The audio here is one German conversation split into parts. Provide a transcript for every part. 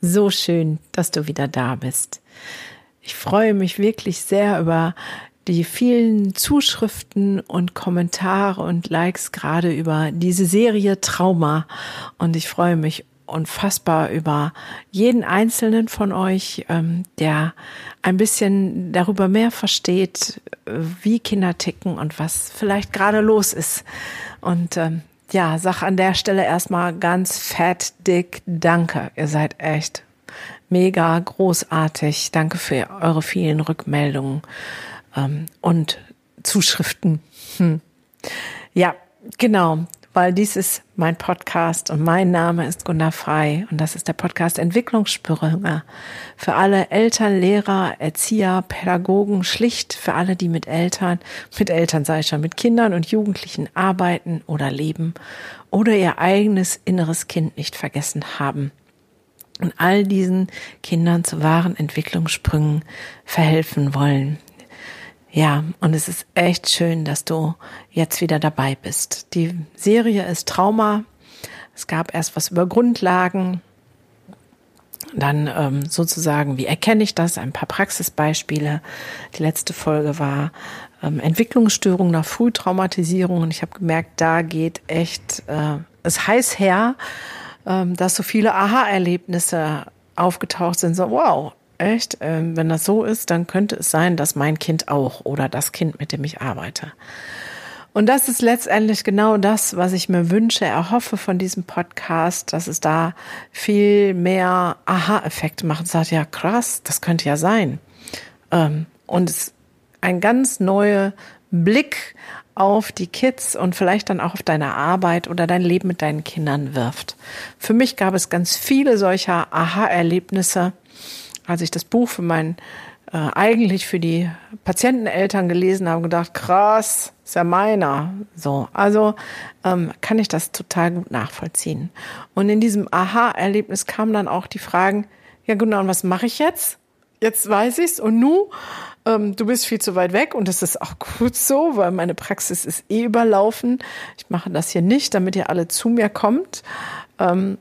So schön, dass du wieder da bist. Ich freue mich wirklich sehr über die vielen Zuschriften und Kommentare und Likes gerade über diese Serie Trauma. Und ich freue mich unfassbar über jeden einzelnen von euch, ähm, der ein bisschen darüber mehr versteht, wie Kinder ticken und was vielleicht gerade los ist. Und ähm, ja, sag an der Stelle erstmal ganz fett, dick Danke. Ihr seid echt mega großartig. Danke für eure vielen Rückmeldungen ähm, und Zuschriften. Hm. Ja, genau weil dies ist mein Podcast und mein Name ist Gunnar Frei und das ist der Podcast Entwicklungssprünge für alle Eltern, Lehrer, Erzieher, Pädagogen, schlicht für alle, die mit Eltern, mit Eltern sei schon, mit Kindern und Jugendlichen arbeiten oder leben oder ihr eigenes inneres Kind nicht vergessen haben und all diesen Kindern zu wahren Entwicklungssprüngen verhelfen wollen. Ja, und es ist echt schön, dass du jetzt wieder dabei bist. Die Serie ist Trauma. Es gab erst was über Grundlagen, dann ähm, sozusagen, wie erkenne ich das? Ein paar Praxisbeispiele. Die letzte Folge war ähm, Entwicklungsstörung nach Frühtraumatisierung und ich habe gemerkt, da geht echt äh, es heiß her, ähm, dass so viele Aha-Erlebnisse aufgetaucht sind. So, wow, echt, ähm, wenn das so ist, dann könnte es sein, dass mein Kind auch oder das Kind, mit dem ich arbeite. Und das ist letztendlich genau das, was ich mir wünsche, erhoffe von diesem Podcast, dass es da viel mehr Aha-Effekte macht. Und sagt, ja krass, das könnte ja sein. Ähm, und es ein ganz neuer Blick auf die Kids und vielleicht dann auch auf deine Arbeit oder dein Leben mit deinen Kindern wirft. Für mich gab es ganz viele solcher Aha-Erlebnisse, als ich das Buch für meinen äh, eigentlich für die Patienteneltern gelesen habe, gedacht, krass, ist ja meiner. So, also ähm, kann ich das total gut nachvollziehen. Und in diesem Aha-Erlebnis kamen dann auch die Fragen, ja genau, und was mache ich jetzt? Jetzt weiß ich's und nu, ähm, du bist viel zu weit weg und das ist auch gut so, weil meine Praxis ist eh überlaufen. Ich mache das hier nicht, damit ihr alle zu mir kommt. Ähm,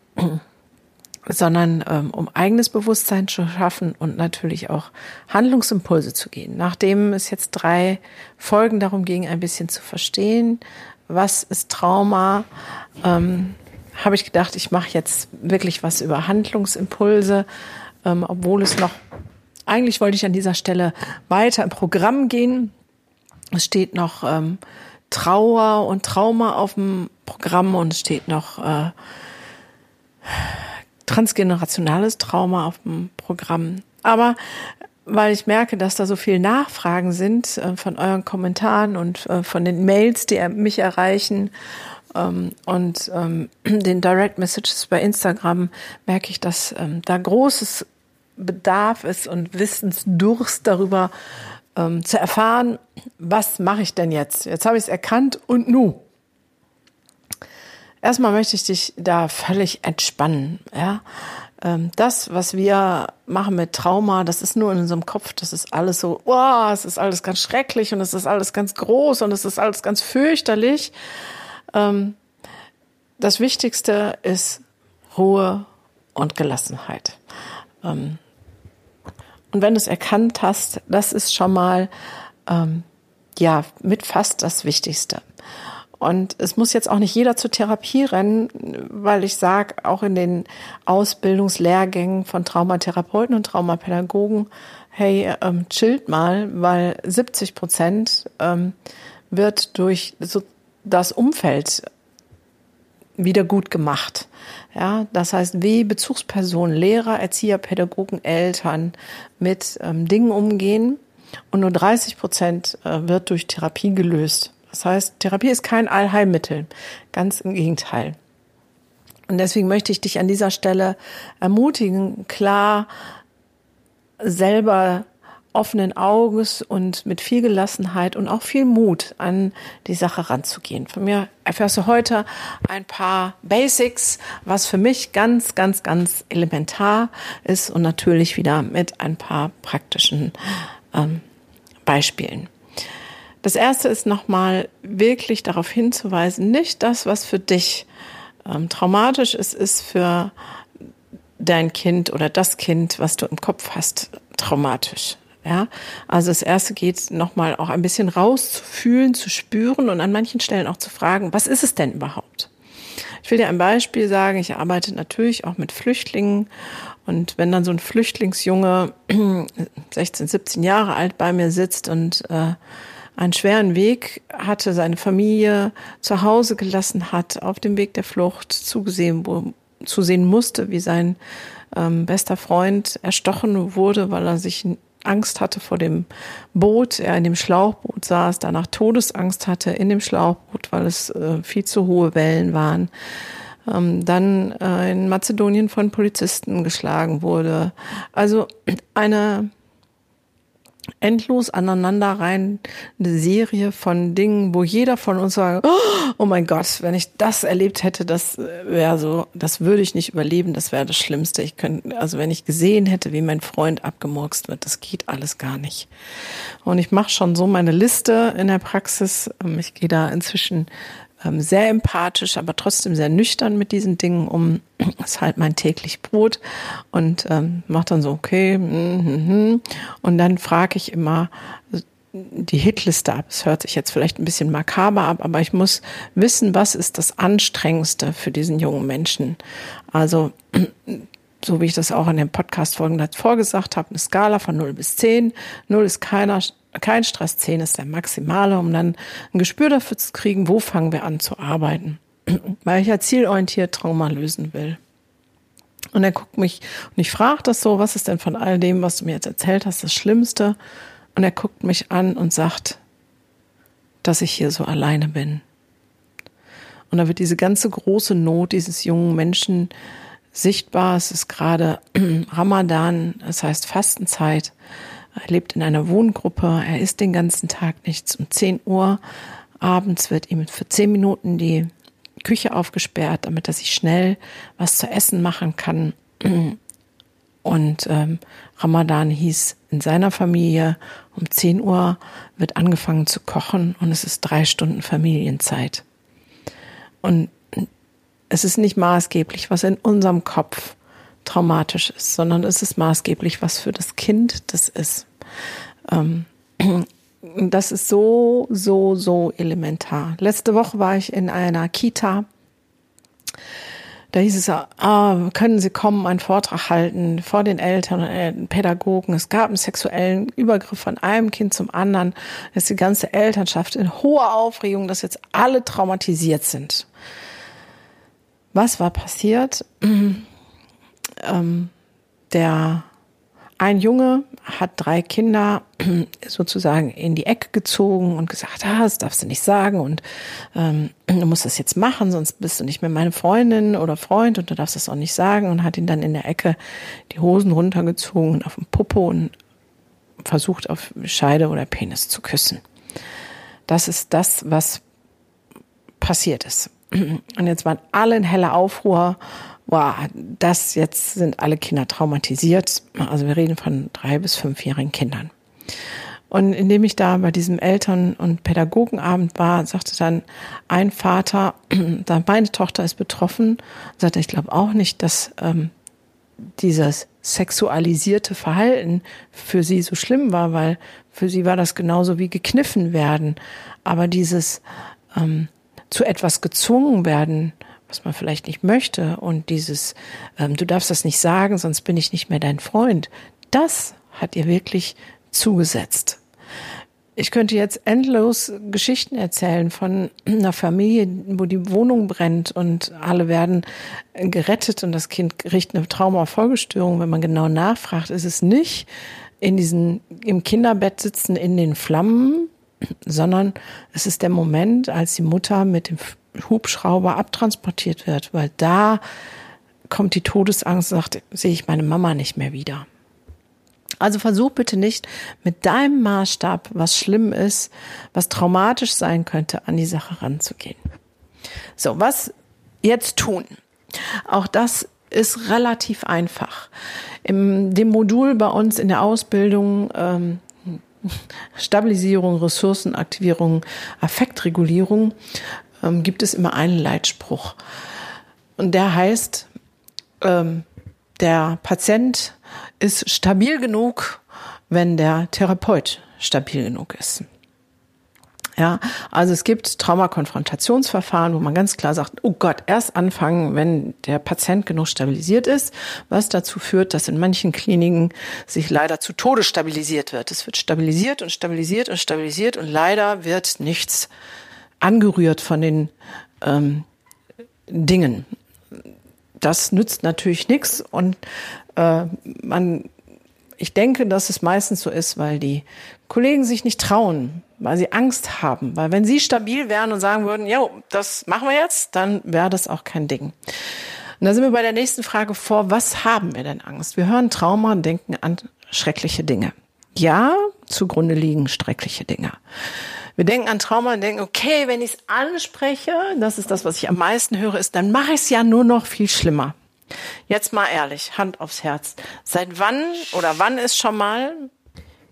sondern ähm, um eigenes Bewusstsein zu schaffen und natürlich auch Handlungsimpulse zu gehen. Nachdem es jetzt drei Folgen darum ging, ein bisschen zu verstehen, was ist Trauma, ähm, habe ich gedacht, ich mache jetzt wirklich was über Handlungsimpulse, ähm, obwohl es noch, eigentlich wollte ich an dieser Stelle weiter im Programm gehen. Es steht noch ähm, Trauer und Trauma auf dem Programm und es steht noch äh, transgenerationales Trauma auf dem Programm. Aber weil ich merke, dass da so viel Nachfragen sind äh, von euren Kommentaren und äh, von den Mails, die mich erreichen ähm, und ähm, den Direct Messages bei Instagram, merke ich, dass ähm, da großes Bedarf ist und Wissensdurst darüber ähm, zu erfahren, was mache ich denn jetzt? Jetzt habe ich es erkannt und nu. Erstmal möchte ich dich da völlig entspannen, ja. Ähm, das, was wir machen mit Trauma, das ist nur in unserem Kopf, das ist alles so, wow, es ist alles ganz schrecklich und es ist alles ganz groß und es ist alles ganz fürchterlich. Ähm, das Wichtigste ist Ruhe und Gelassenheit. Ähm, und wenn du es erkannt hast, das ist schon mal, ja, mit fast das Wichtigste. Und es muss jetzt auch nicht jeder zur Therapie rennen, weil ich sage, auch in den Ausbildungslehrgängen von Traumatherapeuten und Traumapädagogen, hey, ähm, chillt mal, weil 70 Prozent ähm, wird durch so das Umfeld wieder gut gemacht. Ja, das heißt, wie Bezugspersonen, Lehrer, Erzieher, Pädagogen, Eltern mit ähm, Dingen umgehen und nur 30 Prozent äh, wird durch Therapie gelöst. Das heißt, Therapie ist kein Allheilmittel. Ganz im Gegenteil. Und deswegen möchte ich dich an dieser Stelle ermutigen, klar selber offenen Auges und mit viel Gelassenheit und auch viel Mut an die Sache ranzugehen. Von mir erfährst du heute ein paar Basics, was für mich ganz, ganz, ganz elementar ist und natürlich wieder mit ein paar praktischen ähm, Beispielen. Das erste ist nochmal wirklich darauf hinzuweisen, nicht das, was für dich ähm, traumatisch ist, ist für dein Kind oder das Kind, was du im Kopf hast, traumatisch. Ja, also das erste geht nochmal auch ein bisschen rauszufühlen, zu spüren und an manchen Stellen auch zu fragen, was ist es denn überhaupt? Ich will dir ein Beispiel sagen. Ich arbeite natürlich auch mit Flüchtlingen und wenn dann so ein Flüchtlingsjunge 16, 17 Jahre alt bei mir sitzt und äh, einen schweren Weg hatte, seine Familie zu Hause gelassen hat, auf dem Weg der Flucht zugesehen, zusehen musste, wie sein ähm, bester Freund erstochen wurde, weil er sich Angst hatte vor dem Boot, er in dem Schlauchboot saß, danach Todesangst hatte in dem Schlauchboot, weil es äh, viel zu hohe Wellen waren. Ähm, dann äh, in Mazedonien von Polizisten geschlagen wurde. Also eine endlos aneinander rein eine Serie von Dingen, wo jeder von uns sagt, oh mein Gott, wenn ich das erlebt hätte, das wäre so, das würde ich nicht überleben, das wäre das Schlimmste. Ich könnte, also wenn ich gesehen hätte, wie mein Freund abgemurkst wird, das geht alles gar nicht. Und ich mache schon so meine Liste in der Praxis. Ähm, ich gehe da inzwischen sehr empathisch, aber trotzdem sehr nüchtern mit diesen Dingen um. Ist halt mein täglich Brot und ähm, macht dann so, okay, mm, mm. und dann frage ich immer die Hitliste ab. Es hört sich jetzt vielleicht ein bisschen makaber ab, aber ich muss wissen, was ist das Anstrengendste für diesen jungen Menschen. Also so wie ich das auch in den Podcast-Folgen vorgesagt habe, eine Skala von 0 bis 10. 0 ist keiner, kein Stress, 10 ist der maximale, um dann ein Gespür dafür zu kriegen, wo fangen wir an zu arbeiten. Weil ich ja zielorientiert Trauma lösen will. Und er guckt mich und ich frage das so, was ist denn von all dem, was du mir jetzt erzählt hast, das Schlimmste? Und er guckt mich an und sagt, dass ich hier so alleine bin. Und da wird diese ganze große Not dieses jungen Menschen sichtbar. Es ist gerade Ramadan, das heißt Fastenzeit. Er lebt in einer Wohngruppe, er isst den ganzen Tag nichts. Um 10 Uhr abends wird ihm für 10 Minuten die Küche aufgesperrt, damit er sich schnell was zu essen machen kann. Und ähm, Ramadan hieß in seiner Familie, um 10 Uhr wird angefangen zu kochen und es ist drei Stunden Familienzeit. Und es ist nicht maßgeblich, was in unserem Kopf traumatisch ist, sondern es ist maßgeblich, was für das Kind das ist. Ähm, das ist so, so, so elementar. Letzte Woche war ich in einer Kita. Da hieß es, ah, können Sie kommen, einen Vortrag halten vor den Eltern und äh, Pädagogen. Es gab einen sexuellen Übergriff von einem Kind zum anderen. Da ist die ganze Elternschaft in hoher Aufregung, dass jetzt alle traumatisiert sind. Was war passiert? ähm, der ein Junge hat drei Kinder sozusagen in die Ecke gezogen und gesagt, ah, das darfst du nicht sagen und ähm, du musst das jetzt machen, sonst bist du nicht mehr meine Freundin oder Freund und du darfst das auch nicht sagen und hat ihn dann in der Ecke die Hosen runtergezogen und auf dem Popo und versucht auf Scheide oder Penis zu küssen. Das ist das, was passiert ist. Und jetzt waren alle in heller Aufruhr wow, das jetzt sind alle Kinder traumatisiert. Also wir reden von drei bis fünfjährigen Kindern. Und indem ich da bei diesem Eltern- und Pädagogenabend war, sagte dann ein Vater, meine Tochter ist betroffen, sagte, ich glaube auch nicht, dass ähm, dieses sexualisierte Verhalten für sie so schlimm war, weil für sie war das genauso wie gekniffen werden. Aber dieses ähm, zu etwas gezwungen werden, was man vielleicht nicht möchte und dieses, ähm, du darfst das nicht sagen, sonst bin ich nicht mehr dein Freund, das hat ihr wirklich zugesetzt. Ich könnte jetzt endlos Geschichten erzählen von einer Familie, wo die Wohnung brennt und alle werden gerettet und das Kind kriegt eine Traumafolgestörung. Wenn man genau nachfragt, ist es nicht in diesen, im Kinderbett sitzen in den Flammen, sondern es ist der Moment, als die Mutter mit dem Hubschrauber abtransportiert wird, weil da kommt die Todesangst und sagt, sehe ich meine Mama nicht mehr wieder. Also versuch bitte nicht mit deinem Maßstab, was schlimm ist, was traumatisch sein könnte, an die Sache ranzugehen. So, was jetzt tun? Auch das ist relativ einfach. Im dem Modul bei uns in der Ausbildung ähm, Stabilisierung, Ressourcenaktivierung, Affektregulierung ähm, gibt es immer einen Leitspruch. Und der heißt, ähm, der Patient ist stabil genug, wenn der Therapeut stabil genug ist. Ja, also es gibt Traumakonfrontationsverfahren, wo man ganz klar sagt, oh Gott, erst anfangen, wenn der Patient genug stabilisiert ist, was dazu führt, dass in manchen Kliniken sich leider zu Tode stabilisiert wird. Es wird stabilisiert und stabilisiert und stabilisiert und leider wird nichts angerührt von den ähm, Dingen. Das nützt natürlich nichts und äh, man ich denke, dass es meistens so ist, weil die Kollegen sich nicht trauen, weil sie Angst haben. Weil wenn sie stabil wären und sagen würden, ja, das machen wir jetzt, dann wäre das auch kein Ding. Und da sind wir bei der nächsten Frage vor, was haben wir denn Angst? Wir hören Trauma und denken an schreckliche Dinge. Ja, zugrunde liegen schreckliche Dinge. Wir denken an Trauma und denken, okay, wenn ich es anspreche, das ist das, was ich am meisten höre, ist, dann mache ich es ja nur noch viel schlimmer. Jetzt mal ehrlich, Hand aufs Herz. Seit wann oder wann ist schon mal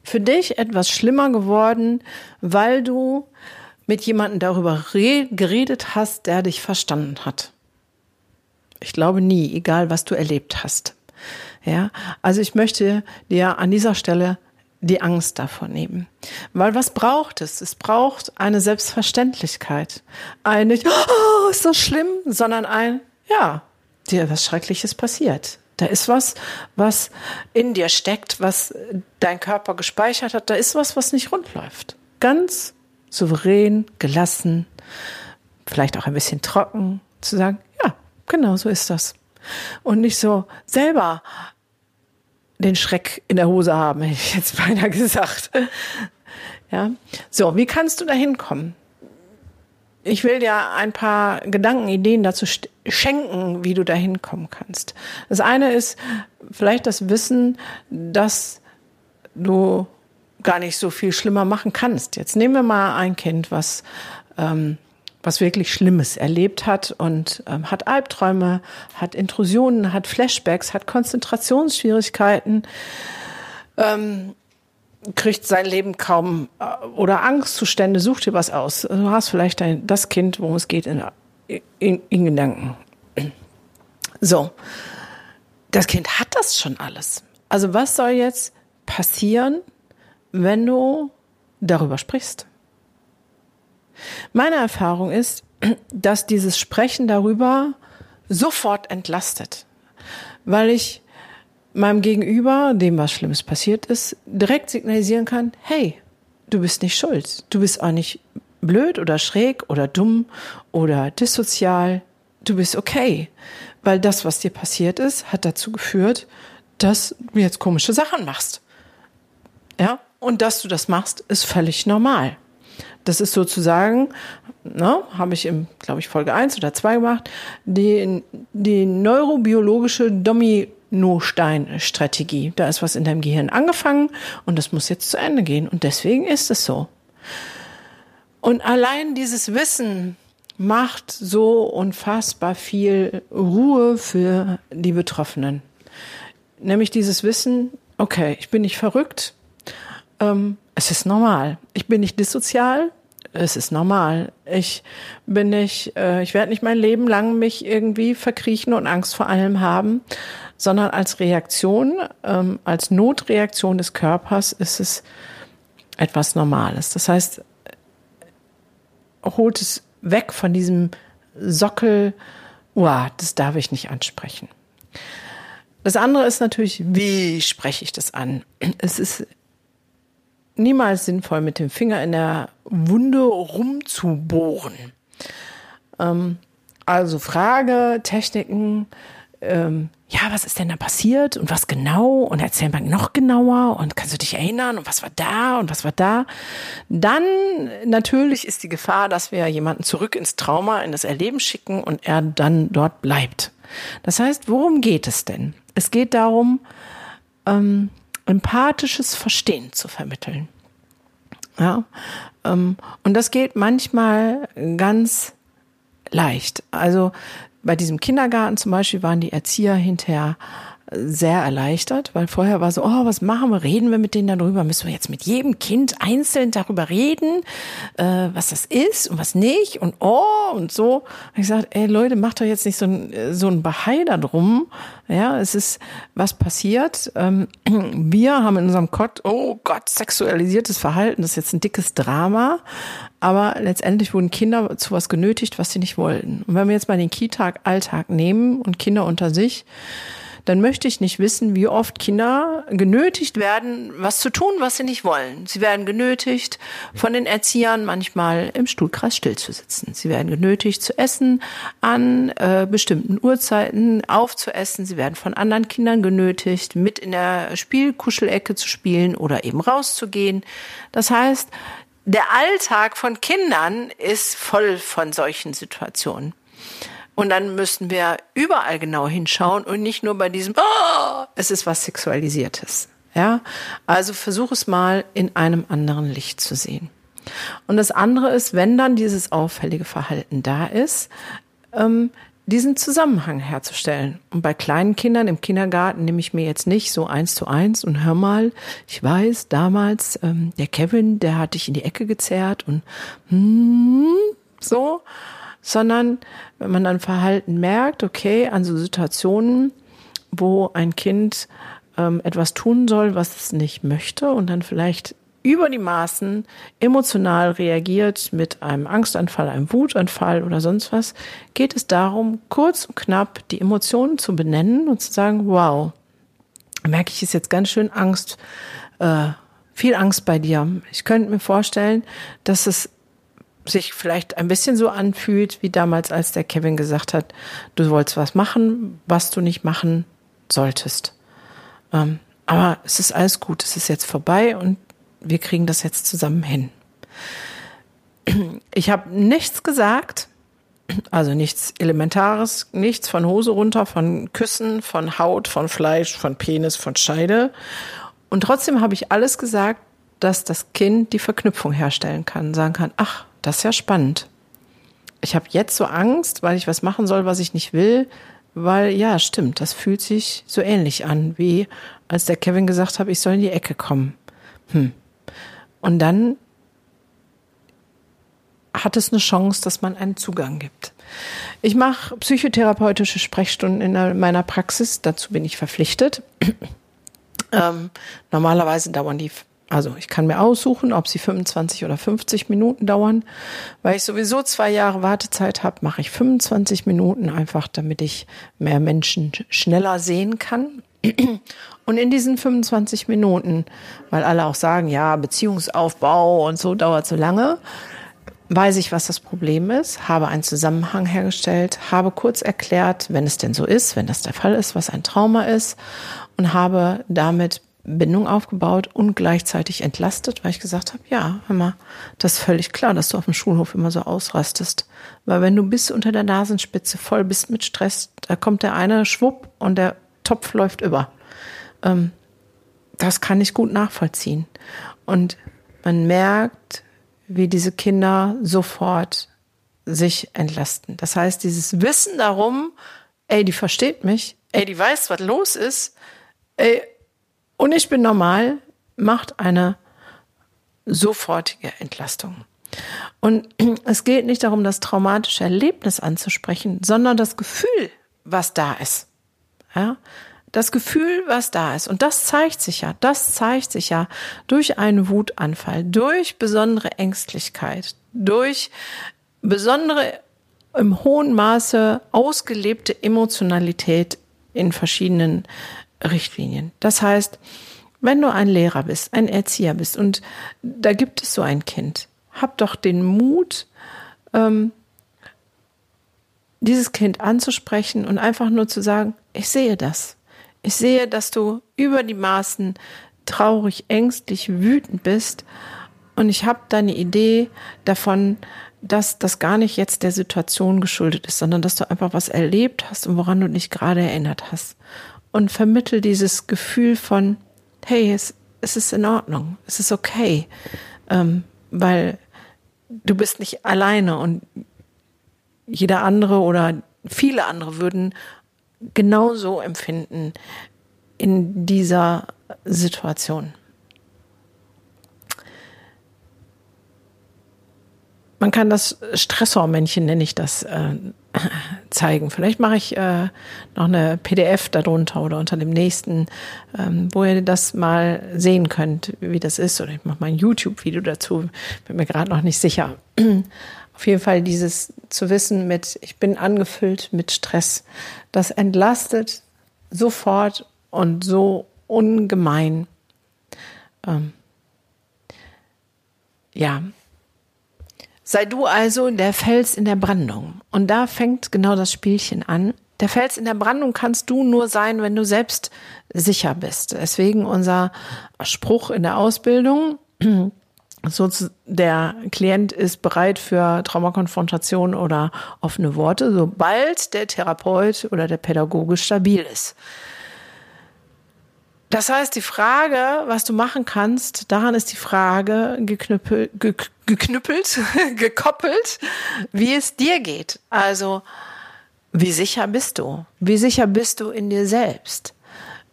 für dich etwas schlimmer geworden, weil du mit jemandem darüber geredet hast, der dich verstanden hat? Ich glaube nie, egal was du erlebt hast. Ja, also ich möchte dir an dieser Stelle die Angst davor nehmen. Weil was braucht es? Es braucht eine Selbstverständlichkeit. Ein nicht, oh, ist so schlimm, sondern ein, ja, dir was Schreckliches passiert. Da ist was, was in dir steckt, was dein Körper gespeichert hat. Da ist was, was nicht rund läuft. Ganz souverän, gelassen, vielleicht auch ein bisschen trocken, zu sagen, ja, genau so ist das. Und nicht so selber den Schreck in der Hose haben, hätte ich jetzt beinahe gesagt. Ja. So, wie kannst du da hinkommen? ich will dir ein paar Gedanken, Ideen dazu schenken, wie du da hinkommen kannst. Das eine ist vielleicht das Wissen, dass du gar nicht so viel schlimmer machen kannst. Jetzt nehmen wir mal ein Kind, was ähm, was wirklich Schlimmes erlebt hat und ähm, hat Albträume, hat Intrusionen, hat Flashbacks, hat Konzentrationsschwierigkeiten. Ähm, kriegt sein Leben kaum äh, oder Angstzustände, such dir was aus. Du hast vielleicht dein, das Kind, worum es geht, in, in, in Gedanken. So, das Kind hat das schon alles. Also was soll jetzt passieren, wenn du darüber sprichst? Meine Erfahrung ist, dass dieses Sprechen darüber sofort entlastet, weil ich meinem Gegenüber, dem was Schlimmes passiert ist, direkt signalisieren kann, hey, du bist nicht schuld. Du bist auch nicht blöd oder schräg oder dumm oder dissozial. Du bist okay. Weil das, was dir passiert ist, hat dazu geführt, dass du jetzt komische Sachen machst. Ja? Und dass du das machst, ist völlig normal. Das ist sozusagen, ne, habe ich im, glaube ich, Folge eins oder zwei gemacht, die, die neurobiologische Domi No-Stein-Strategie. Da ist was in deinem Gehirn angefangen und das muss jetzt zu Ende gehen. Und deswegen ist es so. Und allein dieses Wissen macht so unfassbar viel Ruhe für die Betroffenen. Nämlich dieses Wissen, okay, ich bin nicht verrückt, ähm, es ist normal. Ich bin nicht dissozial, es ist normal. Ich bin nicht, äh, ich werde nicht mein Leben lang mich irgendwie verkriechen und Angst vor allem haben, sondern als Reaktion, ähm, als Notreaktion des Körpers ist es etwas Normales. Das heißt, holt es weg von diesem Sockel, uah, das darf ich nicht ansprechen. Das andere ist natürlich, wie spreche ich das an? Es ist niemals sinnvoll, mit dem Finger in der Wunde rumzubohren. Ähm, also Frage, Techniken, ähm, ja, was ist denn da passiert und was genau und erzähl mal noch genauer und kannst du dich erinnern und was war da und was war da? Dann natürlich ist die Gefahr, dass wir jemanden zurück ins Trauma, in das Erleben schicken und er dann dort bleibt. Das heißt, worum geht es denn? Es geht darum, ähm, empathisches Verstehen zu vermitteln. Ja, ähm, und das geht manchmal ganz leicht. Also bei diesem Kindergarten zum Beispiel waren die Erzieher hinterher sehr erleichtert, weil vorher war so, oh, was machen wir? Reden wir mit denen darüber? Müssen wir jetzt mit jedem Kind einzeln darüber reden, äh, was das ist und was nicht und oh und so. Und ich sagte, ey Leute, macht doch jetzt nicht so ein, so ein Bahai da drum. Ja, es ist was passiert. Ähm, wir haben in unserem Gott, oh Gott, sexualisiertes Verhalten, das ist jetzt ein dickes Drama. Aber letztendlich wurden Kinder zu was genötigt, was sie nicht wollten. Und wenn wir jetzt mal den Kita-Alltag nehmen und Kinder unter sich, dann möchte ich nicht wissen, wie oft Kinder genötigt werden, was zu tun, was sie nicht wollen. Sie werden genötigt, von den Erziehern manchmal im Stuhlkreis stillzusitzen. Sie werden genötigt, zu essen, an äh, bestimmten Uhrzeiten aufzuessen. Sie werden von anderen Kindern genötigt, mit in der Spielkuschelecke zu spielen oder eben rauszugehen. Das heißt, der Alltag von Kindern ist voll von solchen Situationen. Und dann müssen wir überall genau hinschauen und nicht nur bei diesem, oh, es ist was Sexualisiertes. Ja, also versuch es mal in einem anderen Licht zu sehen. Und das andere ist, wenn dann dieses auffällige Verhalten da ist, ähm, diesen Zusammenhang herzustellen. Und bei kleinen Kindern im Kindergarten nehme ich mir jetzt nicht so eins zu eins und hör mal, ich weiß, damals, ähm, der Kevin, der hat dich in die Ecke gezerrt und hm, so, sondern wenn man dann Verhalten merkt, okay, an so Situationen, wo ein Kind ähm, etwas tun soll, was es nicht möchte und dann vielleicht über die Maßen emotional reagiert mit einem Angstanfall, einem Wutanfall oder sonst was, geht es darum, kurz und knapp die Emotionen zu benennen und zu sagen, wow, merke ich, ist jetzt ganz schön Angst, äh, viel Angst bei dir. Ich könnte mir vorstellen, dass es sich vielleicht ein bisschen so anfühlt, wie damals, als der Kevin gesagt hat, du wolltest was machen, was du nicht machen solltest. Ähm, aber es ist alles gut, es ist jetzt vorbei und wir kriegen das jetzt zusammen hin. Ich habe nichts gesagt, also nichts Elementares, nichts von Hose runter, von Küssen, von Haut, von Fleisch, von Penis, von Scheide. Und trotzdem habe ich alles gesagt, dass das Kind die Verknüpfung herstellen kann, sagen kann, ach, das ist ja spannend. Ich habe jetzt so Angst, weil ich was machen soll, was ich nicht will, weil ja, stimmt, das fühlt sich so ähnlich an, wie als der Kevin gesagt hat, ich soll in die Ecke kommen. Hm. Und dann hat es eine Chance, dass man einen Zugang gibt. Ich mache psychotherapeutische Sprechstunden in meiner Praxis, dazu bin ich verpflichtet. ähm, normalerweise dauern die also ich kann mir aussuchen, ob sie 25 oder 50 Minuten dauern. Weil ich sowieso zwei Jahre Wartezeit habe, mache ich 25 Minuten einfach, damit ich mehr Menschen schneller sehen kann. Und in diesen 25 Minuten, weil alle auch sagen, ja, Beziehungsaufbau und so dauert so lange, weiß ich, was das Problem ist, habe einen Zusammenhang hergestellt, habe kurz erklärt, wenn es denn so ist, wenn das der Fall ist, was ein Trauma ist und habe damit Bindung aufgebaut und gleichzeitig entlastet, weil ich gesagt habe, ja, hör mal, das ist völlig klar, dass du auf dem Schulhof immer so ausrastest. Weil wenn du bis unter der Nasenspitze voll bist mit Stress, da kommt der eine Schwupp und der Topf läuft über. Ähm, das kann ich gut nachvollziehen. Und man merkt, wie diese Kinder sofort sich entlasten. Das heißt, dieses Wissen darum, ey, die versteht mich, ey, die weiß, was los ist, ey, und ich bin normal, macht eine sofortige Entlastung. Und es geht nicht darum, das traumatische Erlebnis anzusprechen, sondern das Gefühl, was da ist. Ja? Das Gefühl, was da ist. Und das zeigt sich ja, das zeigt sich ja durch einen Wutanfall, durch besondere Ängstlichkeit, durch besondere im hohen Maße ausgelebte Emotionalität in verschiedenen Richtlinien. Das heißt, wenn du ein Lehrer bist, ein Erzieher bist und da gibt es so ein Kind, hab doch den Mut, ähm, dieses Kind anzusprechen und einfach nur zu sagen, ich sehe das. Ich sehe, dass du über die Maßen traurig, ängstlich, wütend bist und ich habe deine Idee davon, dass das gar nicht jetzt der Situation geschuldet ist, sondern dass du einfach was erlebt hast und woran du dich gerade erinnert hast und vermittel dieses Gefühl von, hey, es, es ist in Ordnung, es ist okay, ähm, weil du bist nicht alleine und jeder andere oder viele andere würden genauso empfinden in dieser Situation. Man kann das Stressormännchen, nenne ich das, äh, zeigen. Vielleicht mache ich äh, noch eine PDF darunter oder unter dem nächsten, ähm, wo ihr das mal sehen könnt, wie das ist. Oder ich mache mal ein YouTube-Video dazu. Bin mir gerade noch nicht sicher. Auf jeden Fall dieses zu wissen mit, ich bin angefüllt mit Stress. Das entlastet sofort und so ungemein. Ähm, ja, Sei du also der Fels in der Brandung. Und da fängt genau das Spielchen an. Der Fels in der Brandung kannst du nur sein, wenn du selbst sicher bist. Deswegen unser Spruch in der Ausbildung. So, der Klient ist bereit für Traumakonfrontation oder offene Worte, sobald der Therapeut oder der Pädagoge stabil ist. Das heißt, die Frage, was du machen kannst, daran ist die Frage geknüppelt, geknüppelt, gekoppelt, wie es dir geht. Also, wie sicher bist du? Wie sicher bist du in dir selbst?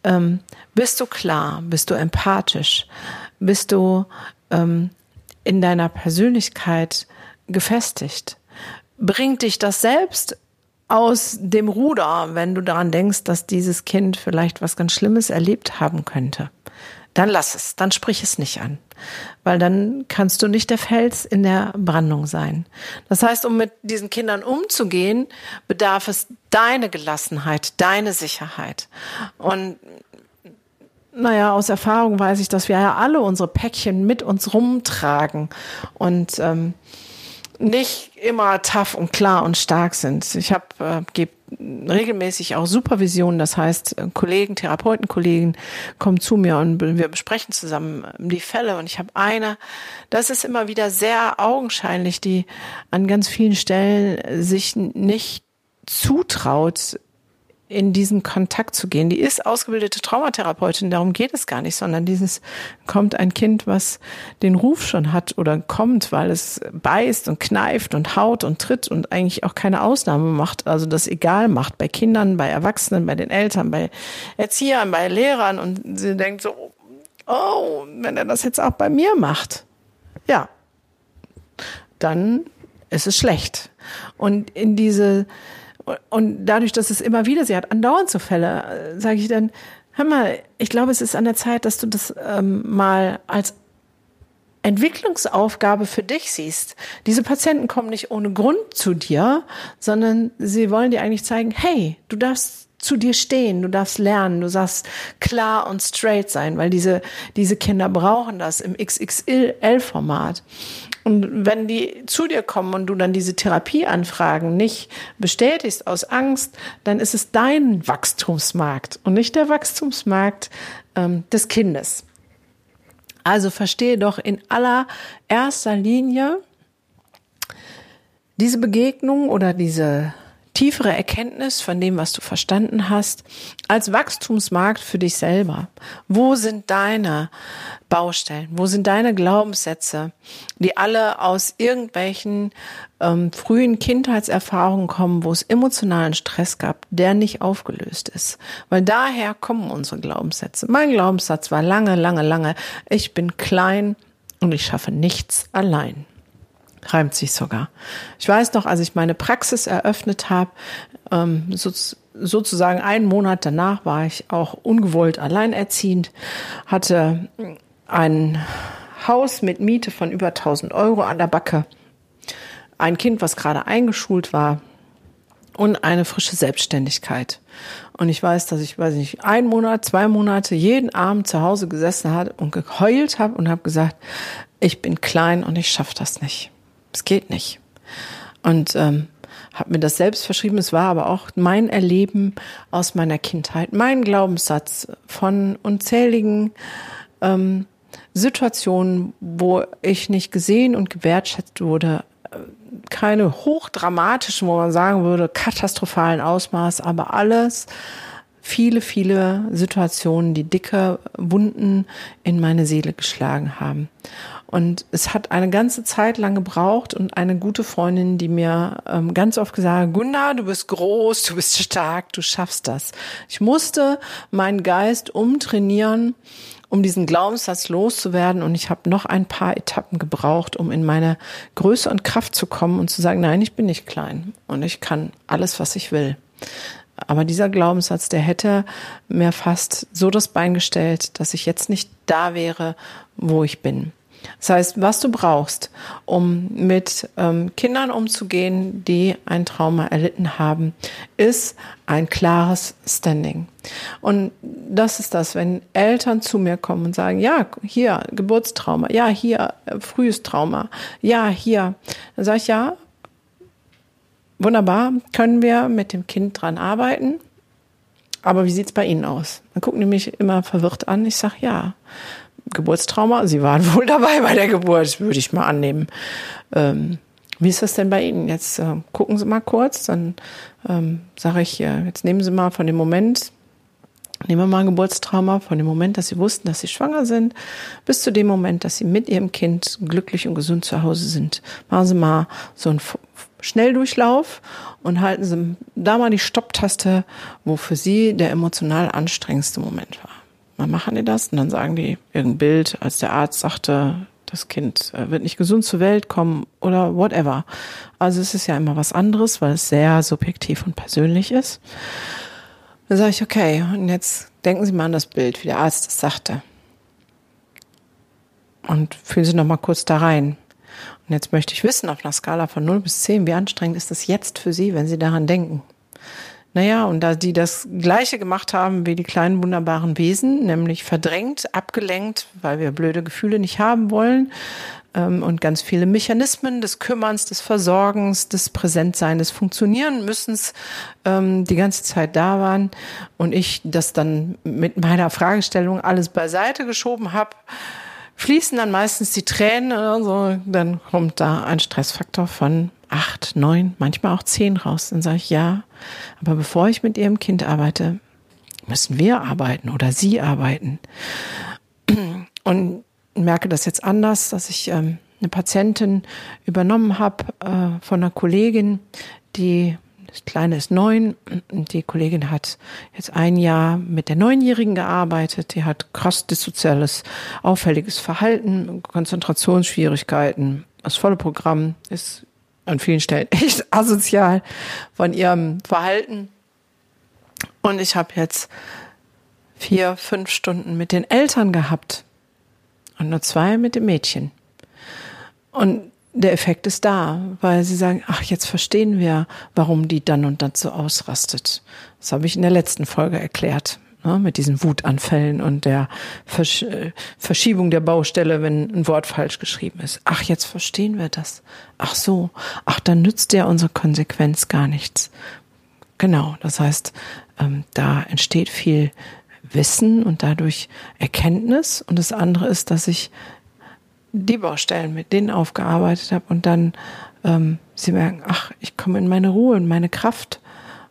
Ähm, bist du klar? Bist du empathisch? Bist du ähm, in deiner Persönlichkeit gefestigt? Bringt dich das selbst aus dem Ruder, wenn du daran denkst, dass dieses Kind vielleicht was ganz Schlimmes erlebt haben könnte. Dann lass es, dann sprich es nicht an, weil dann kannst du nicht der Fels in der Brandung sein. Das heißt, um mit diesen Kindern umzugehen, bedarf es deine Gelassenheit, deine Sicherheit. Und naja, aus Erfahrung weiß ich, dass wir ja alle unsere Päckchen mit uns rumtragen. Und ähm, nicht immer tough und klar und stark sind. Ich habe äh, gebe regelmäßig auch Supervision, das heißt äh, Kollegen, Therapeutenkollegen kommen zu mir und wir besprechen zusammen ähm, die Fälle und ich habe eine, das ist immer wieder sehr augenscheinlich, die an ganz vielen Stellen sich nicht zutraut, in diesen Kontakt zu gehen. Die ist ausgebildete Traumatherapeutin, darum geht es gar nicht, sondern dieses kommt ein Kind, was den Ruf schon hat oder kommt, weil es beißt und kneift und haut und tritt und eigentlich auch keine Ausnahme macht, also das egal macht bei Kindern, bei Erwachsenen, bei den Eltern, bei Erziehern, bei Lehrern und sie denkt so, oh, wenn er das jetzt auch bei mir macht, ja, dann ist es schlecht. Und in diese und dadurch, dass es immer wieder, sie hat andauernd so Fälle, äh, sage ich dann, hör mal, ich glaube, es ist an der Zeit, dass du das ähm, mal als Entwicklungsaufgabe für dich siehst. Diese Patienten kommen nicht ohne Grund zu dir, sondern sie wollen dir eigentlich zeigen, hey, du darfst zu dir stehen, du darfst lernen, du darfst klar und straight sein, weil diese, diese Kinder brauchen das im XXL-Format. Und wenn die zu dir kommen und du dann diese Therapieanfragen nicht bestätigst aus Angst, dann ist es dein Wachstumsmarkt und nicht der Wachstumsmarkt ähm, des Kindes. Also verstehe doch in allererster Linie diese Begegnung oder diese tiefere Erkenntnis von dem, was du verstanden hast, als Wachstumsmarkt für dich selber. Wo sind deine Baustellen? Wo sind deine Glaubenssätze, die alle aus irgendwelchen ähm, frühen Kindheitserfahrungen kommen, wo es emotionalen Stress gab, der nicht aufgelöst ist? Weil daher kommen unsere Glaubenssätze. Mein Glaubenssatz war lange, lange, lange, ich bin klein und ich schaffe nichts allein reimt sich sogar. Ich weiß noch, als ich meine Praxis eröffnet habe, ähm, so, sozusagen einen Monat danach war ich auch ungewollt alleinerziehend, hatte ein Haus mit Miete von über 1000 Euro an der Backe, ein Kind, was gerade eingeschult war und eine frische Selbstständigkeit. Und ich weiß, dass ich, weiß nicht, einen Monat, zwei Monate jeden Abend zu Hause gesessen hat und geheult habe und habe gesagt, ich bin klein und ich schaffe das nicht. Es geht nicht. Und ähm, habe mir das selbst verschrieben. Es war aber auch mein Erleben aus meiner Kindheit, mein Glaubenssatz von unzähligen ähm, Situationen, wo ich nicht gesehen und gewertschätzt wurde. Keine hochdramatischen, wo man sagen würde, katastrophalen Ausmaß, aber alles, viele, viele Situationen, die dicke Wunden in meine Seele geschlagen haben. Und es hat eine ganze Zeit lang gebraucht und eine gute Freundin, die mir ähm, ganz oft gesagt hat, Gunnar, du bist groß, du bist stark, du schaffst das. Ich musste meinen Geist umtrainieren, um diesen Glaubenssatz loszuwerden. Und ich habe noch ein paar Etappen gebraucht, um in meine Größe und Kraft zu kommen und zu sagen, nein, ich bin nicht klein und ich kann alles, was ich will. Aber dieser Glaubenssatz, der hätte mir fast so das Bein gestellt, dass ich jetzt nicht da wäre, wo ich bin. Das heißt, was du brauchst, um mit ähm, Kindern umzugehen, die ein Trauma erlitten haben, ist ein klares Standing. Und das ist das, wenn Eltern zu mir kommen und sagen, ja, hier Geburtstrauma, ja, hier äh, frühes Trauma, ja, hier, dann sage ich, ja, wunderbar, können wir mit dem Kind dran arbeiten. Aber wie sieht's bei Ihnen aus? Dann gucken die mich immer verwirrt an. Ich sage, ja, Geburtstrauma. Sie waren wohl dabei bei der Geburt, würde ich mal annehmen. Ähm, wie ist das denn bei Ihnen? Jetzt äh, gucken Sie mal kurz, dann ähm, sage ich, äh, jetzt nehmen Sie mal von dem Moment, nehmen wir mal ein Geburtstrauma, von dem Moment, dass Sie wussten, dass Sie schwanger sind, bis zu dem Moment, dass Sie mit Ihrem Kind glücklich und gesund zu Hause sind. Machen Sie mal so einen Schnelldurchlauf und halten Sie da mal die Stopptaste, wo für Sie der emotional anstrengendste Moment war mal machen die das? Und dann sagen die irgendein Bild, als der Arzt sagte, das Kind äh, wird nicht gesund zur Welt kommen oder whatever. Also es ist ja immer was anderes, weil es sehr subjektiv und persönlich ist. Dann sage ich, okay, und jetzt denken Sie mal an das Bild, wie der Arzt das sagte. Und fühlen Sie noch mal kurz da rein. Und jetzt möchte ich wissen, auf einer Skala von 0 bis 10, wie anstrengend ist das jetzt für Sie, wenn Sie daran denken? Naja, und da die das Gleiche gemacht haben wie die kleinen wunderbaren Wesen, nämlich verdrängt, abgelenkt, weil wir blöde Gefühle nicht haben wollen ähm, und ganz viele Mechanismen des Kümmerns, des Versorgens, des Präsentseins, des Funktionieren müssens ähm, die ganze Zeit da waren und ich das dann mit meiner Fragestellung alles beiseite geschoben habe, fließen dann meistens die Tränen oder so, dann kommt da ein Stressfaktor von acht, neun, manchmal auch zehn raus. Dann sage ich ja, aber bevor ich mit Ihrem Kind arbeite, müssen wir arbeiten oder Sie arbeiten. Und merke das jetzt anders, dass ich ähm, eine Patientin übernommen habe äh, von einer Kollegin, die das Kleine ist neun. Die Kollegin hat jetzt ein Jahr mit der Neunjährigen gearbeitet. Die hat krass dissoziales, auffälliges Verhalten, Konzentrationsschwierigkeiten. Das volle Programm ist an vielen Stellen echt asozial von ihrem Verhalten. Und ich habe jetzt vier, fünf Stunden mit den Eltern gehabt und nur zwei mit dem Mädchen. Und der Effekt ist da, weil sie sagen, ach, jetzt verstehen wir, warum die dann und dann so ausrastet. Das habe ich in der letzten Folge erklärt ne, mit diesen Wutanfällen und der Versch äh, Verschiebung der Baustelle, wenn ein Wort falsch geschrieben ist. Ach, jetzt verstehen wir das. Ach so, ach, dann nützt ja unsere Konsequenz gar nichts. Genau, das heißt, ähm, da entsteht viel Wissen und dadurch Erkenntnis. Und das andere ist, dass ich die Baustellen mit denen aufgearbeitet habe und dann ähm, sie merken, ach, ich komme in meine Ruhe, in meine Kraft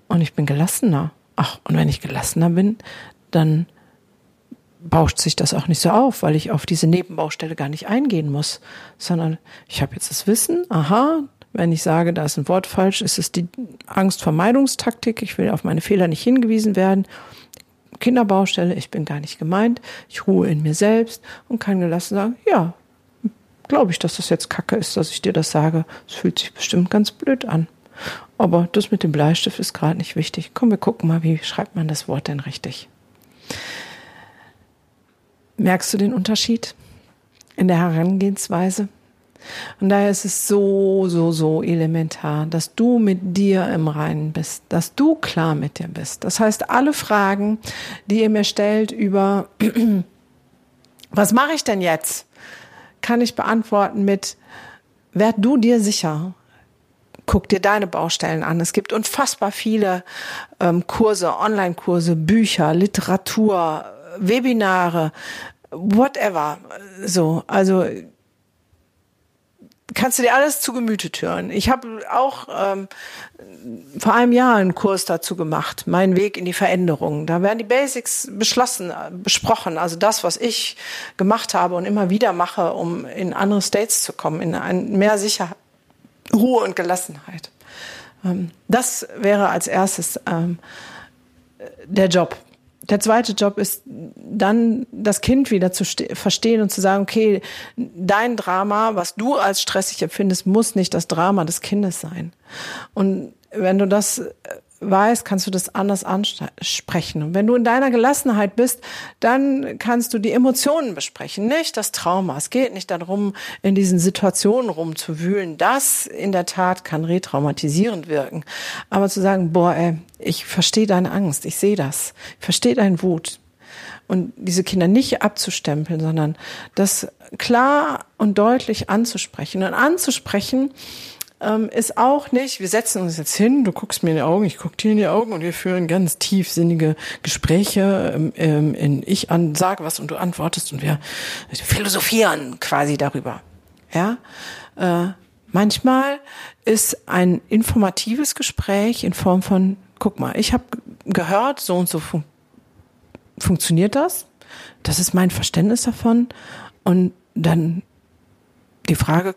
und ich bin gelassener. Ach, und wenn ich gelassener bin, dann bauscht sich das auch nicht so auf, weil ich auf diese Nebenbaustelle gar nicht eingehen muss, sondern ich habe jetzt das Wissen, aha, wenn ich sage, da ist ein Wort falsch, ist es die Angstvermeidungstaktik, ich will auf meine Fehler nicht hingewiesen werden. Kinderbaustelle, ich bin gar nicht gemeint, ich ruhe in mir selbst und kann gelassen sagen, ja, glaube ich, dass das jetzt Kacke ist, dass ich dir das sage. Es fühlt sich bestimmt ganz blöd an. Aber das mit dem Bleistift ist gerade nicht wichtig. Komm, wir gucken mal, wie schreibt man das Wort denn richtig? Merkst du den Unterschied in der Herangehensweise? Und daher ist es so, so, so elementar, dass du mit dir im Reinen bist, dass du klar mit dir bist. Das heißt, alle Fragen, die ihr mir stellt über, was mache ich denn jetzt, kann ich beantworten mit, werd du dir sicher, guck dir deine Baustellen an. Es gibt unfassbar viele ähm, Kurse, Online-Kurse, Bücher, Literatur, Webinare, whatever. So, also kannst du dir alles zu Gemüte führen. Ich habe auch ähm, vor einem Jahr einen Kurs dazu gemacht, mein Weg in die Veränderung. Da werden die Basics beschlossen, besprochen, also das, was ich gemacht habe und immer wieder mache, um in andere States zu kommen, in ein mehr Sicherheit, Ruhe und Gelassenheit. Ähm, das wäre als erstes ähm, der Job. Der zweite Job ist dann das Kind wieder zu verstehen und zu sagen, okay, dein Drama, was du als stressig empfindest, muss nicht das Drama des Kindes sein. Und wenn du das äh, weißt, kannst du das anders ansprechen. Und wenn du in deiner Gelassenheit bist, dann kannst du die Emotionen besprechen, nicht das Trauma. Es geht nicht darum, in diesen Situationen rumzuwühlen. Das in der Tat kann retraumatisierend wirken. Aber zu sagen, boah, ey, ich verstehe deine Angst, ich sehe das, ich verstehe deinen Wut. Und diese Kinder nicht abzustempeln, sondern das klar und deutlich anzusprechen. Und anzusprechen, ähm, ist auch nicht, wir setzen uns jetzt hin, du guckst mir in die Augen, ich guck dir in die Augen und wir führen ganz tiefsinnige Gespräche ähm, ähm in ich an, sage was und du antwortest und wir philosophieren quasi darüber. Ja, äh, manchmal ist ein informatives Gespräch in Form von, guck mal, ich habe gehört, so und so fun funktioniert das. Das ist mein Verständnis davon. Und dann die Frage,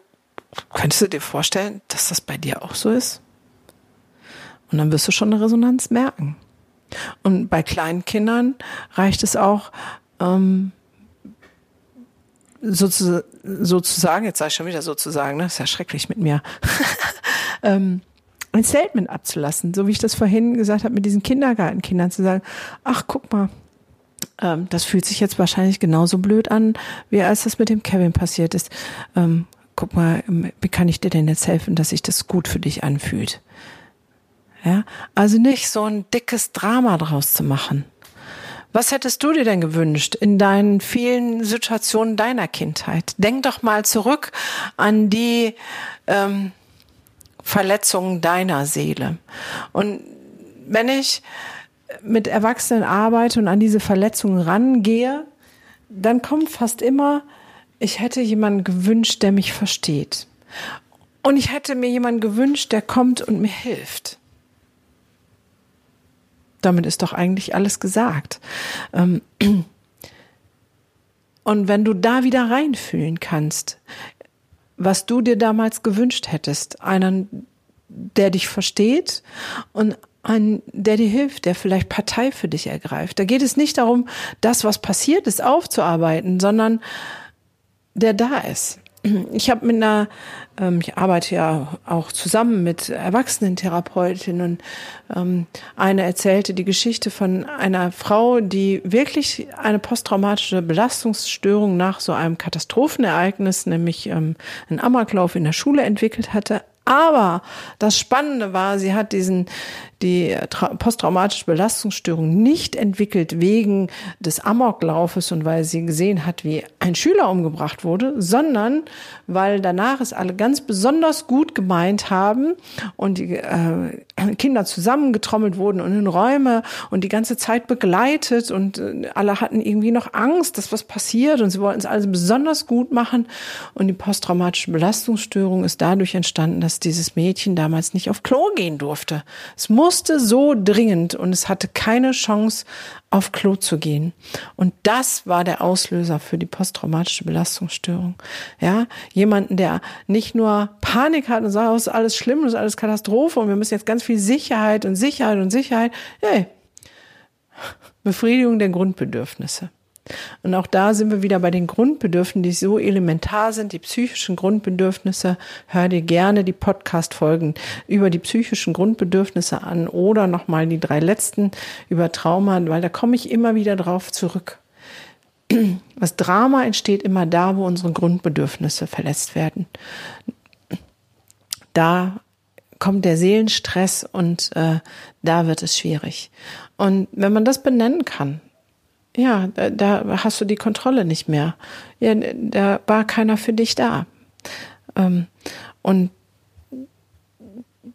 Könntest du dir vorstellen, dass das bei dir auch so ist? Und dann wirst du schon eine Resonanz merken. Und bei kleinen Kindern reicht es auch, ähm, sozusagen, jetzt sage ich schon wieder sozusagen, ne, ist ja schrecklich mit mir, ähm, ein Statement abzulassen, so wie ich das vorhin gesagt habe mit diesen Kindergartenkindern, zu sagen, ach guck mal, ähm, das fühlt sich jetzt wahrscheinlich genauso blöd an, wie als das mit dem Kevin passiert ist. Ähm, guck mal, wie kann ich dir denn jetzt helfen, dass sich das gut für dich anfühlt? Ja, also nicht so ein dickes Drama draus zu machen. Was hättest du dir denn gewünscht in deinen vielen Situationen deiner Kindheit? Denk doch mal zurück an die ähm, Verletzungen deiner Seele. Und wenn ich mit Erwachsenen arbeite und an diese Verletzungen rangehe, dann kommt fast immer ich hätte jemanden gewünscht, der mich versteht. Und ich hätte mir jemanden gewünscht, der kommt und mir hilft. Damit ist doch eigentlich alles gesagt. Ähm, und wenn du da wieder reinfühlen kannst, was du dir damals gewünscht hättest, einen, der dich versteht und einen, der dir hilft, der vielleicht Partei für dich ergreift. Da geht es nicht darum, das, was passiert ist, aufzuarbeiten, sondern der da ist. Ich habe mit einer, ähm, ich arbeite ja auch zusammen mit Erwachsenentherapeutinnen und ähm, eine erzählte die Geschichte von einer Frau, die wirklich eine posttraumatische Belastungsstörung nach so einem Katastrophenereignis, nämlich ähm, einen Amoklauf in der Schule entwickelt hatte. Aber das Spannende war, sie hat diesen, die posttraumatische Belastungsstörung nicht entwickelt wegen des Amoklaufes und weil sie gesehen hat, wie ein Schüler umgebracht wurde, sondern weil danach es alle ganz besonders gut gemeint haben und die äh, Kinder zusammengetrommelt wurden und in Räume und die ganze Zeit begleitet und äh, alle hatten irgendwie noch Angst, dass was passiert und sie wollten es alles besonders gut machen und die posttraumatische Belastungsstörung ist dadurch entstanden, dass dieses Mädchen damals nicht auf Klo gehen durfte. Es muss musste so dringend und es hatte keine Chance, auf Klo zu gehen. Und das war der Auslöser für die posttraumatische Belastungsstörung. Ja, jemanden, der nicht nur Panik hat und sagt, oh, ist alles schlimm, ist alles Katastrophe und wir müssen jetzt ganz viel Sicherheit und Sicherheit und Sicherheit. Hey, Befriedigung der Grundbedürfnisse. Und auch da sind wir wieder bei den Grundbedürfnissen, die so elementar sind, die psychischen Grundbedürfnisse. Hör dir gerne die Podcast-Folgen über die psychischen Grundbedürfnisse an oder nochmal die drei letzten über Trauma, weil da komme ich immer wieder drauf zurück. Das Drama entsteht immer da, wo unsere Grundbedürfnisse verletzt werden. Da kommt der Seelenstress und äh, da wird es schwierig. Und wenn man das benennen kann, ja, da, da hast du die Kontrolle nicht mehr. Ja, da war keiner für dich da. Ähm, und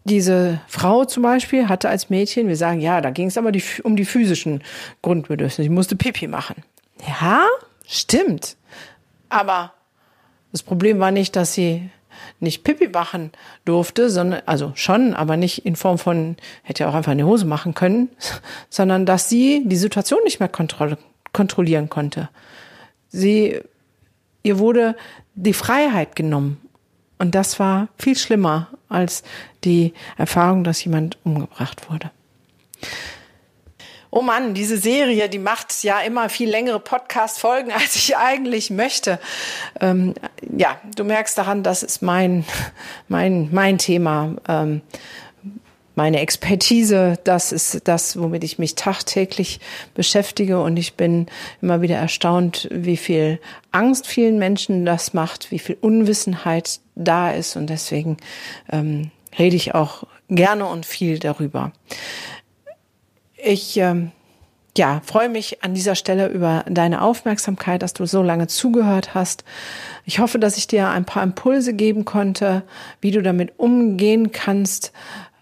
diese Frau zum Beispiel hatte als Mädchen, wir sagen, ja, da ging es aber die, um die physischen Grundbedürfnisse. Sie musste Pipi machen. Ja, stimmt. Aber das Problem war nicht, dass sie nicht Pipi machen durfte, sondern, also schon, aber nicht in Form von, hätte ja auch einfach eine Hose machen können, sondern dass sie die Situation nicht mehr kontroll kontrollieren konnte. Sie, ihr wurde die Freiheit genommen. Und das war viel schlimmer als die Erfahrung, dass jemand umgebracht wurde. Oh Mann, diese Serie, die macht ja immer viel längere Podcast-Folgen, als ich eigentlich möchte. Ähm, ja, du merkst daran, das ist mein, mein, mein Thema, ähm, meine Expertise. Das ist das, womit ich mich tagtäglich beschäftige. Und ich bin immer wieder erstaunt, wie viel Angst vielen Menschen das macht, wie viel Unwissenheit da ist. Und deswegen ähm, rede ich auch gerne und viel darüber. Ich ähm, ja, freue mich an dieser Stelle über deine Aufmerksamkeit, dass du so lange zugehört hast. Ich hoffe, dass ich dir ein paar Impulse geben konnte, wie du damit umgehen kannst.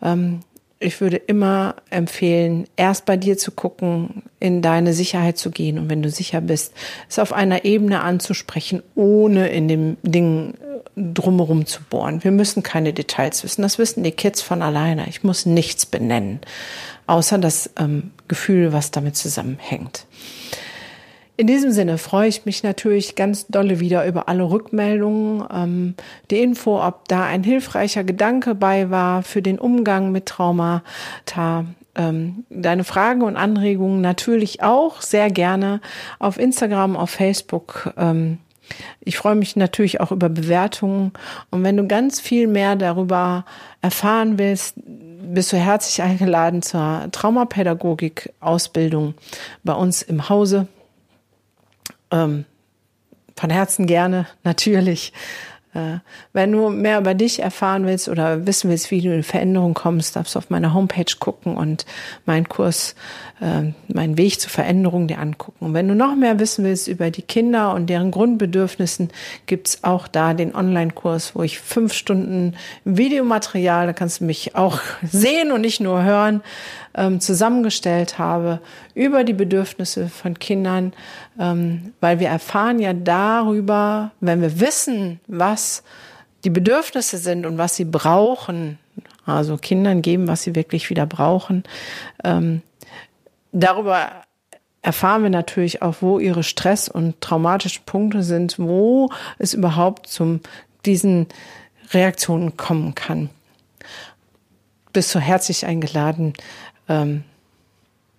Ähm, ich würde immer empfehlen, erst bei dir zu gucken, in deine Sicherheit zu gehen und wenn du sicher bist, es auf einer Ebene anzusprechen, ohne in dem Ding drumherum zu bohren. Wir müssen keine Details wissen. Das wissen die Kids von alleine. Ich muss nichts benennen, außer das ähm, Gefühl, was damit zusammenhängt. In diesem Sinne freue ich mich natürlich ganz dolle wieder über alle Rückmeldungen, ähm, die Info, ob da ein hilfreicher Gedanke bei war für den Umgang mit Traumata. Ähm, deine Fragen und Anregungen natürlich auch sehr gerne auf Instagram, auf Facebook. Ähm, ich freue mich natürlich auch über Bewertungen. Und wenn du ganz viel mehr darüber erfahren willst, bist du herzlich eingeladen zur Traumapädagogik-Ausbildung bei uns im Hause. Ähm, von Herzen gerne, natürlich. Äh, wenn du mehr über dich erfahren willst oder wissen willst, wie du in Veränderung kommst, darfst du auf meiner Homepage gucken und meinen Kurs, äh, meinen Weg zur Veränderung dir angucken. Und wenn du noch mehr wissen willst über die Kinder und deren Grundbedürfnissen, gibt's auch da den Online-Kurs, wo ich fünf Stunden Videomaterial, da kannst du mich auch sehen und nicht nur hören, ähm, zusammengestellt habe über die Bedürfnisse von Kindern, ähm, weil wir erfahren ja darüber, wenn wir wissen, was die Bedürfnisse sind und was sie brauchen, also Kindern geben, was sie wirklich wieder brauchen. Ähm, darüber erfahren wir natürlich auch, wo ihre Stress- und traumatischen Punkte sind, wo es überhaupt zum diesen Reaktionen kommen kann. Bist du herzlich eingeladen, ähm,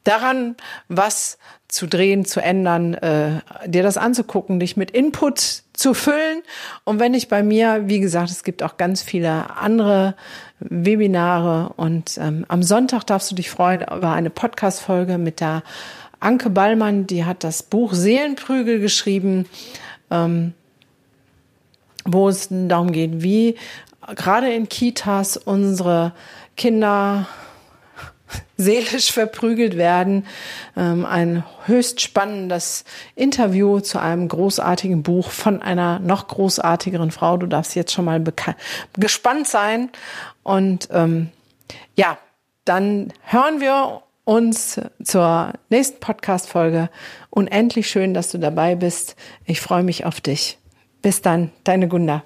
daran was zu drehen, zu ändern, äh, dir das anzugucken, dich mit Input zu füllen. Und wenn nicht bei mir, wie gesagt, es gibt auch ganz viele andere Webinare. Und ähm, am Sonntag darfst du dich freuen über eine Podcast-Folge mit der Anke Ballmann, die hat das Buch Seelenprügel geschrieben, ähm, wo es darum geht, wie gerade in Kitas unsere Kinder seelisch verprügelt werden. Ähm, ein höchst spannendes Interview zu einem großartigen Buch von einer noch großartigeren Frau. Du darfst jetzt schon mal gespannt sein. Und ähm, ja, dann hören wir uns zur nächsten Podcast-Folge. Unendlich schön, dass du dabei bist. Ich freue mich auf dich. Bis dann, deine Gunda.